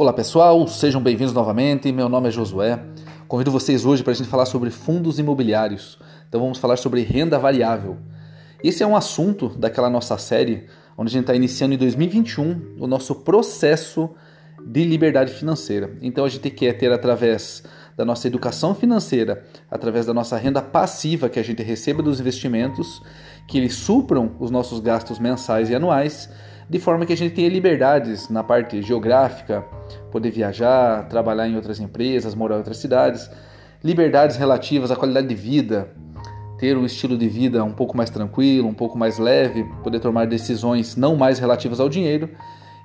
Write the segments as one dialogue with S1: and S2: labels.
S1: Olá pessoal, sejam bem-vindos novamente. Meu nome é Josué. Convido vocês hoje para a gente falar sobre fundos imobiliários. Então vamos falar sobre renda variável. Esse é um assunto daquela nossa série onde a gente está iniciando em 2021 o nosso processo de liberdade financeira. Então a gente quer ter através da nossa educação financeira, através da nossa renda passiva que a gente receba dos investimentos, que eles supram os nossos gastos mensais e anuais, de forma que a gente tenha liberdades na parte geográfica, poder viajar, trabalhar em outras empresas, morar em outras cidades, liberdades relativas à qualidade de vida, ter um estilo de vida um pouco mais tranquilo, um pouco mais leve, poder tomar decisões não mais relativas ao dinheiro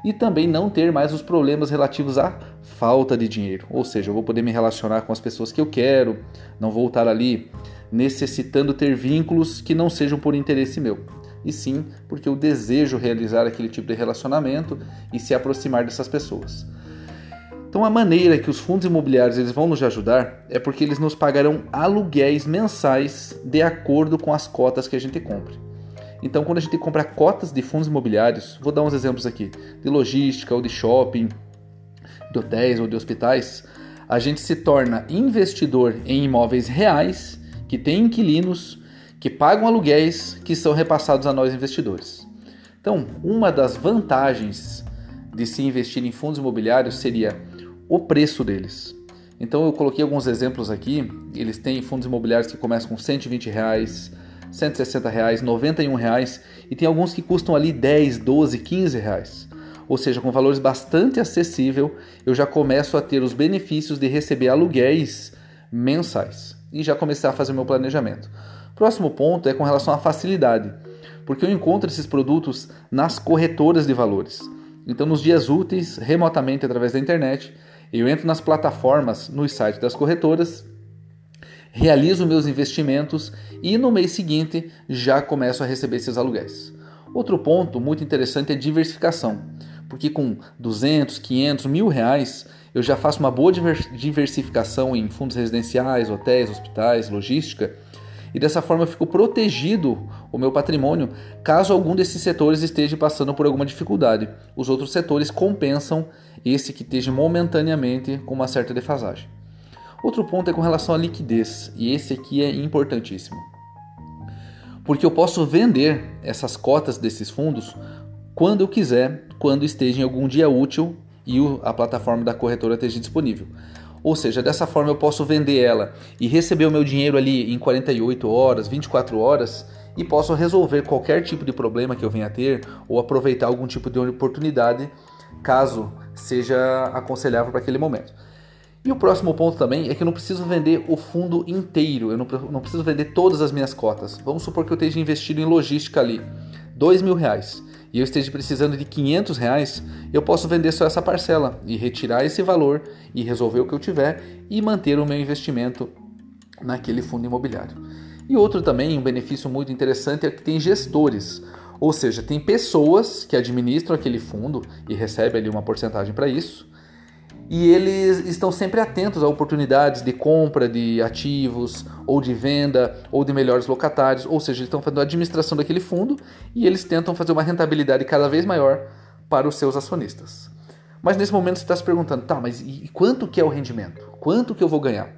S1: e também não ter mais os problemas relativos à falta de dinheiro. Ou seja, eu vou poder me relacionar com as pessoas que eu quero, não vou estar ali necessitando ter vínculos que não sejam por interesse meu e sim porque eu desejo realizar aquele tipo de relacionamento e se aproximar dessas pessoas. Então a maneira que os fundos imobiliários eles vão nos ajudar é porque eles nos pagarão aluguéis mensais de acordo com as cotas que a gente compre. Então quando a gente compra cotas de fundos imobiliários, vou dar uns exemplos aqui, de logística ou de shopping, de hotéis ou de hospitais, a gente se torna investidor em imóveis reais que têm inquilinos que pagam aluguéis que são repassados a nós investidores. Então, uma das vantagens de se investir em fundos imobiliários seria o preço deles. Então eu coloquei alguns exemplos aqui. Eles têm fundos imobiliários que começam com 120 reais, 160 reais, 91 reais e tem alguns que custam ali 10, 12, 15 reais. Ou seja, com valores bastante acessível, eu já começo a ter os benefícios de receber aluguéis mensais e já começar a fazer meu planejamento. Próximo ponto é com relação à facilidade, porque eu encontro esses produtos nas corretoras de valores. Então, nos dias úteis, remotamente através da internet, eu entro nas plataformas, nos sites das corretoras, realizo meus investimentos e no mês seguinte já começo a receber esses aluguéis. Outro ponto muito interessante é diversificação, porque com 200, 500, mil reais eu já faço uma boa diversificação em fundos residenciais, hotéis, hospitais, logística e dessa forma eu fico protegido o meu patrimônio caso algum desses setores esteja passando por alguma dificuldade. Os outros setores compensam esse que esteja momentaneamente com uma certa defasagem. Outro ponto é com relação à liquidez, e esse aqui é importantíssimo. Porque eu posso vender essas cotas desses fundos quando eu quiser, quando esteja em algum dia útil e a plataforma da corretora esteja disponível. Ou seja, dessa forma eu posso vender ela e receber o meu dinheiro ali em 48 horas, 24 horas e posso resolver qualquer tipo de problema que eu venha a ter ou aproveitar algum tipo de oportunidade caso seja aconselhável para aquele momento. E o próximo ponto também é que eu não preciso vender o fundo inteiro, eu não, não preciso vender todas as minhas cotas. Vamos supor que eu esteja investido em logística ali, dois mil reais e eu esteja precisando de 500 reais, eu posso vender só essa parcela e retirar esse valor e resolver o que eu tiver e manter o meu investimento naquele fundo imobiliário. E outro também, um benefício muito interessante é que tem gestores, ou seja, tem pessoas que administram aquele fundo e recebem ali uma porcentagem para isso e eles estão sempre atentos a oportunidades de compra de ativos, ou de venda, ou de melhores locatários, ou seja, eles estão fazendo a administração daquele fundo e eles tentam fazer uma rentabilidade cada vez maior para os seus acionistas. Mas nesse momento você está se perguntando, tá, mas e quanto que é o rendimento? Quanto que eu vou ganhar?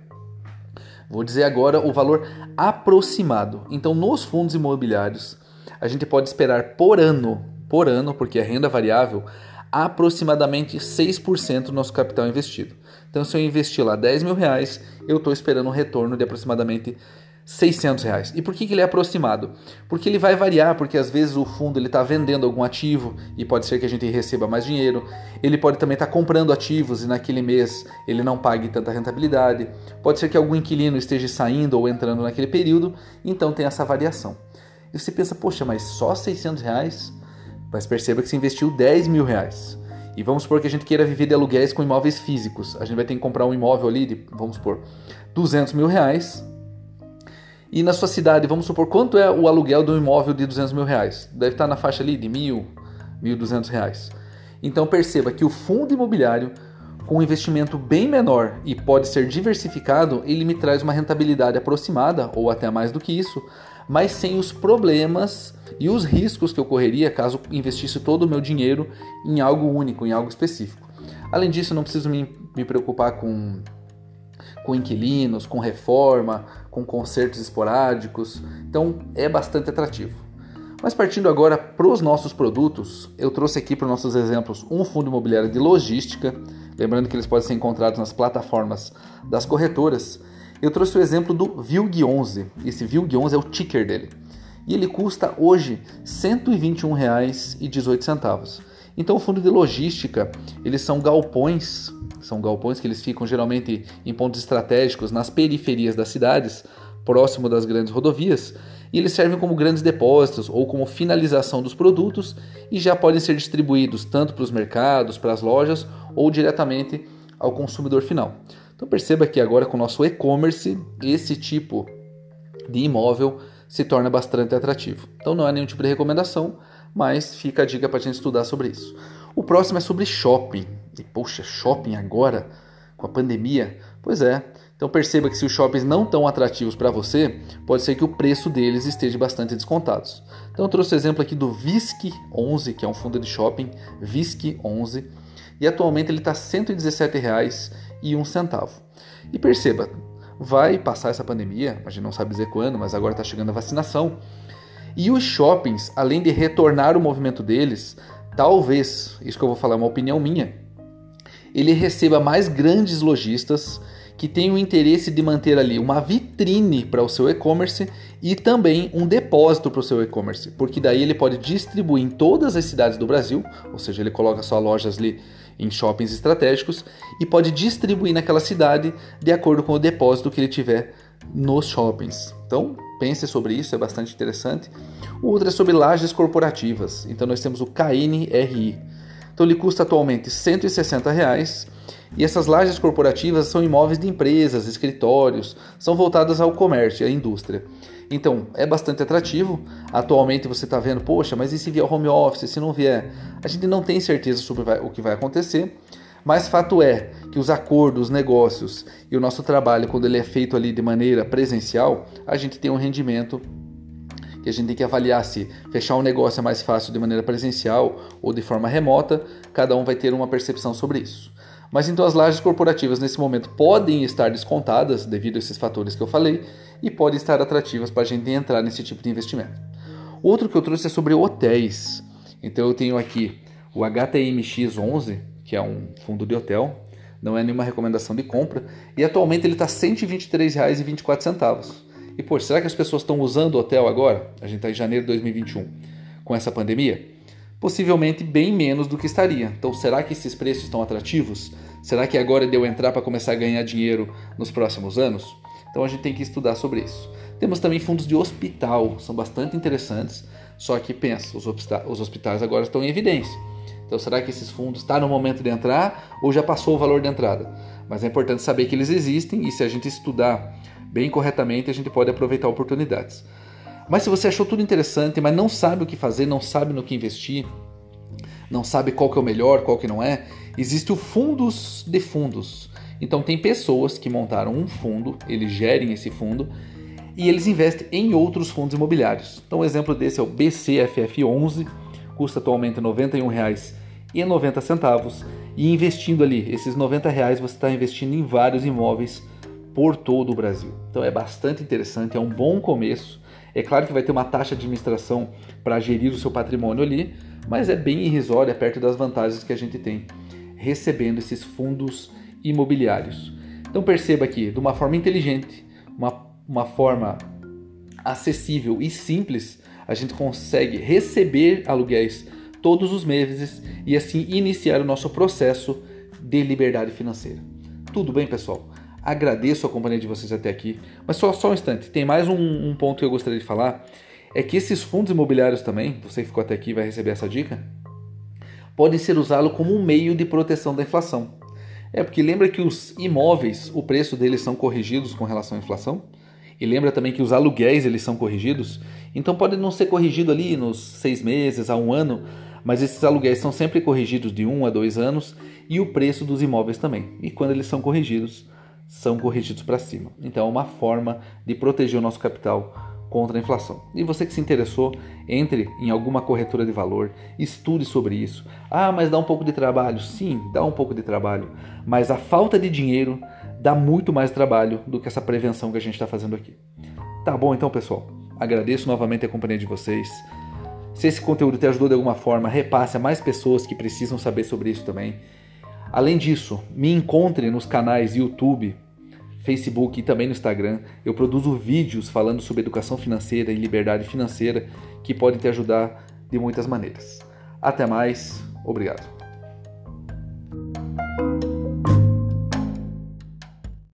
S1: Vou dizer agora o valor aproximado. Então, nos fundos imobiliários, a gente pode esperar por ano, por ano, porque é renda variável, aproximadamente 6% do nosso capital investido. Então, se eu investir lá 10 mil reais, eu estou esperando um retorno de aproximadamente 600 reais. E por que, que ele é aproximado? Porque ele vai variar, porque às vezes o fundo está vendendo algum ativo e pode ser que a gente receba mais dinheiro. Ele pode também estar tá comprando ativos e naquele mês ele não pague tanta rentabilidade. Pode ser que algum inquilino esteja saindo ou entrando naquele período, então tem essa variação. E você pensa, poxa, mas só 600 reais? Mas perceba que se investiu 10 mil reais. E vamos supor que a gente queira viver de aluguéis com imóveis físicos. A gente vai ter que comprar um imóvel ali de, vamos supor, 200 mil reais. E na sua cidade, vamos supor, quanto é o aluguel de um imóvel de 200 mil reais? Deve estar na faixa ali de mil, mil duzentos reais. Então perceba que o fundo imobiliário, com um investimento bem menor e pode ser diversificado, ele me traz uma rentabilidade aproximada, ou até mais do que isso, mas sem os problemas e os riscos que eu correria caso investisse todo o meu dinheiro em algo único, em algo específico. Além disso, não preciso me, me preocupar com, com inquilinos, com reforma, com consertos esporádicos. Então é bastante atrativo. Mas partindo agora para os nossos produtos, eu trouxe aqui para os nossos exemplos um fundo imobiliário de logística, lembrando que eles podem ser encontrados nas plataformas das corretoras. Eu trouxe o exemplo do VILG 11. Esse VILG 11 é o ticker dele. E ele custa hoje R$ 121,18. Então, o fundo de logística, eles são galpões, são galpões que eles ficam geralmente em pontos estratégicos nas periferias das cidades, próximo das grandes rodovias, e eles servem como grandes depósitos ou como finalização dos produtos e já podem ser distribuídos tanto para os mercados, para as lojas ou diretamente ao consumidor final. Então perceba que agora com o nosso e-commerce, esse tipo de imóvel se torna bastante atrativo. Então não é nenhum tipo de recomendação, mas fica a dica para a gente estudar sobre isso. O próximo é sobre shopping. E poxa, shopping agora com a pandemia? Pois é, então perceba que se os shoppings não estão atrativos para você, pode ser que o preço deles esteja bastante descontados. Então eu trouxe o exemplo aqui do VISC 11, que é um fundo de shopping, VISC 11, e atualmente ele está R$ 117,01. E perceba, vai passar essa pandemia, a gente não sabe dizer quando, mas agora está chegando a vacinação. E os shoppings, além de retornar o movimento deles, talvez, isso que eu vou falar é uma opinião minha, ele receba mais grandes lojistas que tem o interesse de manter ali uma vitrine para o seu e-commerce e também um depósito para o seu e-commerce, porque daí ele pode distribuir em todas as cidades do Brasil, ou seja, ele coloca só lojas ali em shoppings estratégicos e pode distribuir naquela cidade de acordo com o depósito que ele tiver nos shoppings. Então, pense sobre isso, é bastante interessante. O outro é sobre lajes corporativas. Então, nós temos o KNRI. Então, ele custa atualmente 160 reais e essas lajes corporativas são imóveis de empresas, escritórios, são voltadas ao comércio e à indústria. Então, é bastante atrativo. Atualmente você está vendo, poxa, mas e se vier home office, se não vier? A gente não tem certeza sobre o que vai acontecer, mas fato é que os acordos, os negócios e o nosso trabalho, quando ele é feito ali de maneira presencial, a gente tem um rendimento que a gente tem que avaliar se fechar um negócio é mais fácil de maneira presencial ou de forma remota, cada um vai ter uma percepção sobre isso. Mas então as lajes corporativas nesse momento podem estar descontadas devido a esses fatores que eu falei e podem estar atrativas para a gente entrar nesse tipo de investimento. Outro que eu trouxe é sobre hotéis. Então eu tenho aqui o HTMX11, que é um fundo de hotel, não é nenhuma recomendação de compra, e atualmente ele está R$ 123,24. E pô, será que as pessoas estão usando o hotel agora? A gente está em janeiro de 2021, com essa pandemia? Possivelmente bem menos do que estaria. Então, será que esses preços estão atrativos? Será que agora deu entrar para começar a ganhar dinheiro nos próximos anos? Então, a gente tem que estudar sobre isso. Temos também fundos de hospital, são bastante interessantes, só que pensa, os hospitais agora estão em evidência. Então, será que esses fundos estão tá no momento de entrar ou já passou o valor de entrada? Mas é importante saber que eles existem e se a gente estudar bem corretamente, a gente pode aproveitar oportunidades. Mas se você achou tudo interessante, mas não sabe o que fazer, não sabe no que investir, não sabe qual que é o melhor, qual que não é, existe o fundos de fundos. Então tem pessoas que montaram um fundo, eles gerem esse fundo e eles investem em outros fundos imobiliários. Então um exemplo desse é o BCFF11, custa atualmente R$ 91,90 e investindo ali esses 90 reais você está investindo em vários imóveis por todo o Brasil. Então é bastante interessante, é um bom começo. É claro que vai ter uma taxa de administração para gerir o seu patrimônio ali, mas é bem irrisória perto das vantagens que a gente tem recebendo esses fundos imobiliários. Então perceba aqui, de uma forma inteligente, uma, uma forma acessível e simples, a gente consegue receber aluguéis todos os meses e assim iniciar o nosso processo de liberdade financeira. Tudo bem, pessoal? Agradeço a companhia de vocês até aqui. Mas só, só um instante, tem mais um, um ponto que eu gostaria de falar. É que esses fundos imobiliários também, você que ficou até aqui vai receber essa dica, podem ser usados como um meio de proteção da inflação. É porque lembra que os imóveis, o preço deles são corrigidos com relação à inflação? E lembra também que os aluguéis eles são corrigidos? Então pode não ser corrigido ali nos seis meses a um ano, mas esses aluguéis são sempre corrigidos de um a dois anos e o preço dos imóveis também. E quando eles são corrigidos, são corrigidos para cima. Então é uma forma de proteger o nosso capital contra a inflação. E você que se interessou, entre em alguma corretora de valor, estude sobre isso. Ah, mas dá um pouco de trabalho. Sim, dá um pouco de trabalho. Mas a falta de dinheiro dá muito mais trabalho do que essa prevenção que a gente está fazendo aqui. Tá bom então, pessoal. Agradeço novamente a companhia de vocês. Se esse conteúdo te ajudou de alguma forma, repasse a mais pessoas que precisam saber sobre isso também. Além disso, me encontre nos canais YouTube, Facebook e também no Instagram. Eu produzo vídeos falando sobre educação financeira e liberdade financeira que podem te ajudar de muitas maneiras. Até mais, obrigado.